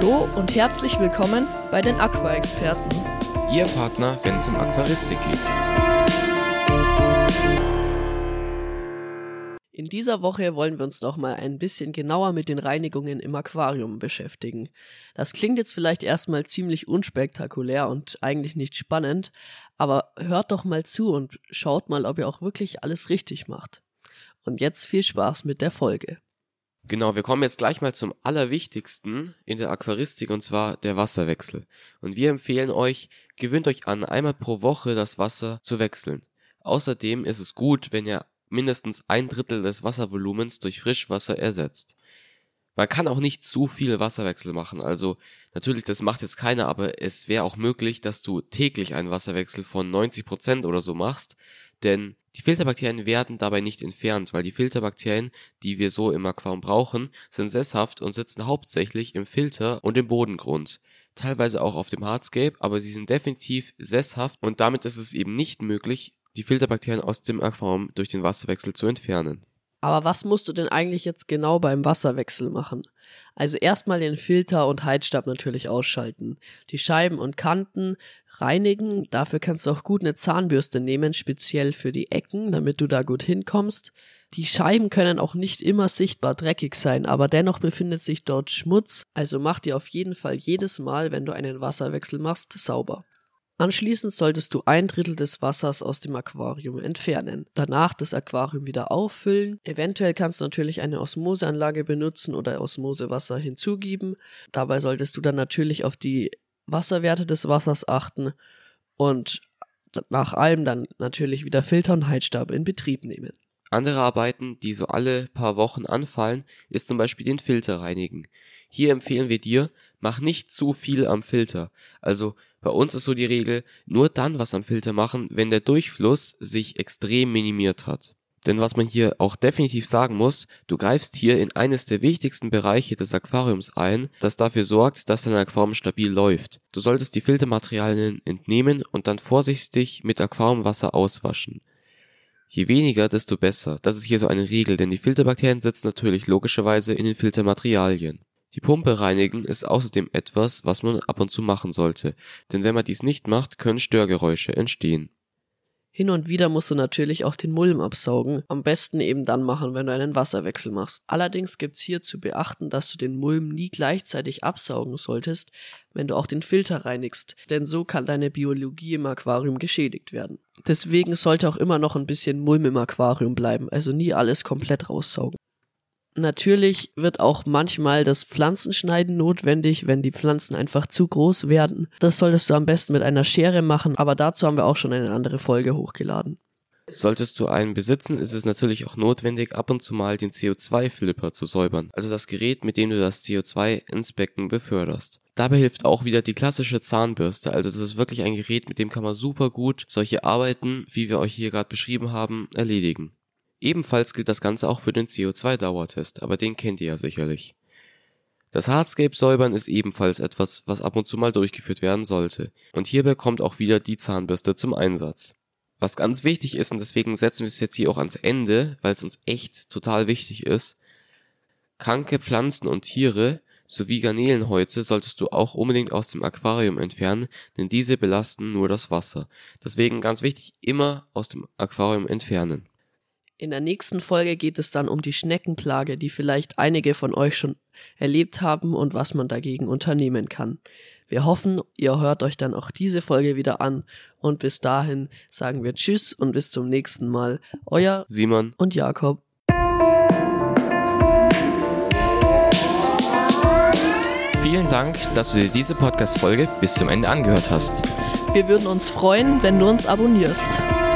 Hallo und herzlich willkommen bei den Aqua-Experten. Ihr Partner, wenn es um Aquaristik geht. In dieser Woche wollen wir uns noch mal ein bisschen genauer mit den Reinigungen im Aquarium beschäftigen. Das klingt jetzt vielleicht erstmal ziemlich unspektakulär und eigentlich nicht spannend, aber hört doch mal zu und schaut mal, ob ihr auch wirklich alles richtig macht. Und jetzt viel Spaß mit der Folge. Genau, wir kommen jetzt gleich mal zum Allerwichtigsten in der Aquaristik und zwar der Wasserwechsel. Und wir empfehlen euch, gewöhnt euch an, einmal pro Woche das Wasser zu wechseln. Außerdem ist es gut, wenn ihr mindestens ein Drittel des Wasservolumens durch Frischwasser ersetzt. Man kann auch nicht zu viele Wasserwechsel machen, also natürlich, das macht jetzt keiner, aber es wäre auch möglich, dass du täglich einen Wasserwechsel von 90 Prozent oder so machst, denn die Filterbakterien werden dabei nicht entfernt, weil die Filterbakterien, die wir so im Aquarium brauchen, sind sesshaft und sitzen hauptsächlich im Filter und im Bodengrund. Teilweise auch auf dem Hardscape, aber sie sind definitiv sesshaft und damit ist es eben nicht möglich, die Filterbakterien aus dem Aquarium durch den Wasserwechsel zu entfernen. Aber was musst du denn eigentlich jetzt genau beim Wasserwechsel machen? Also erstmal den Filter und Heizstab natürlich ausschalten. Die Scheiben und Kanten reinigen. Dafür kannst du auch gut eine Zahnbürste nehmen, speziell für die Ecken, damit du da gut hinkommst. Die Scheiben können auch nicht immer sichtbar dreckig sein, aber dennoch befindet sich dort Schmutz. Also mach die auf jeden Fall jedes Mal, wenn du einen Wasserwechsel machst, sauber. Anschließend solltest du ein Drittel des Wassers aus dem Aquarium entfernen. Danach das Aquarium wieder auffüllen. Eventuell kannst du natürlich eine Osmoseanlage benutzen oder Osmosewasser hinzugeben. Dabei solltest du dann natürlich auf die Wasserwerte des Wassers achten und nach allem dann natürlich wieder Filter und Heizstab in Betrieb nehmen. Andere Arbeiten, die so alle paar Wochen anfallen, ist zum Beispiel den Filter reinigen. Hier empfehlen wir dir, mach nicht zu viel am Filter. Also bei uns ist so die Regel, nur dann was am Filter machen, wenn der Durchfluss sich extrem minimiert hat. Denn was man hier auch definitiv sagen muss, du greifst hier in eines der wichtigsten Bereiche des Aquariums ein, das dafür sorgt, dass dein Aquarium stabil läuft. Du solltest die Filtermaterialien entnehmen und dann vorsichtig mit Aquariumwasser auswaschen. Je weniger, desto besser. Das ist hier so eine Regel, denn die Filterbakterien sitzen natürlich logischerweise in den Filtermaterialien. Die Pumpe reinigen ist außerdem etwas, was man ab und zu machen sollte, denn wenn man dies nicht macht, können Störgeräusche entstehen. Hin und wieder musst du natürlich auch den Mulm absaugen, am besten eben dann machen, wenn du einen Wasserwechsel machst. Allerdings gibt's hier zu beachten, dass du den Mulm nie gleichzeitig absaugen solltest, wenn du auch den Filter reinigst, denn so kann deine Biologie im Aquarium geschädigt werden. Deswegen sollte auch immer noch ein bisschen Mulm im Aquarium bleiben, also nie alles komplett raussaugen. Natürlich wird auch manchmal das Pflanzenschneiden notwendig, wenn die Pflanzen einfach zu groß werden. Das solltest du am besten mit einer Schere machen, aber dazu haben wir auch schon eine andere Folge hochgeladen. Solltest du einen besitzen, ist es natürlich auch notwendig, ab und zu mal den CO2-Flipper zu säubern, also das Gerät, mit dem du das CO2 ins Becken beförderst. Dabei hilft auch wieder die klassische Zahnbürste, also das ist wirklich ein Gerät, mit dem kann man super gut solche Arbeiten, wie wir euch hier gerade beschrieben haben, erledigen. Ebenfalls gilt das Ganze auch für den CO2-Dauertest, aber den kennt ihr ja sicherlich. Das Hardscape-Säubern ist ebenfalls etwas, was ab und zu mal durchgeführt werden sollte. Und hierbei kommt auch wieder die Zahnbürste zum Einsatz. Was ganz wichtig ist, und deswegen setzen wir es jetzt hier auch ans Ende, weil es uns echt total wichtig ist, kranke Pflanzen und Tiere sowie Garnelenhäute solltest du auch unbedingt aus dem Aquarium entfernen, denn diese belasten nur das Wasser. Deswegen ganz wichtig, immer aus dem Aquarium entfernen. In der nächsten Folge geht es dann um die Schneckenplage, die vielleicht einige von euch schon erlebt haben und was man dagegen unternehmen kann. Wir hoffen, ihr hört euch dann auch diese Folge wieder an und bis dahin sagen wir Tschüss und bis zum nächsten Mal. Euer Simon und Jakob. Vielen Dank, dass du dir diese Podcast-Folge bis zum Ende angehört hast. Wir würden uns freuen, wenn du uns abonnierst.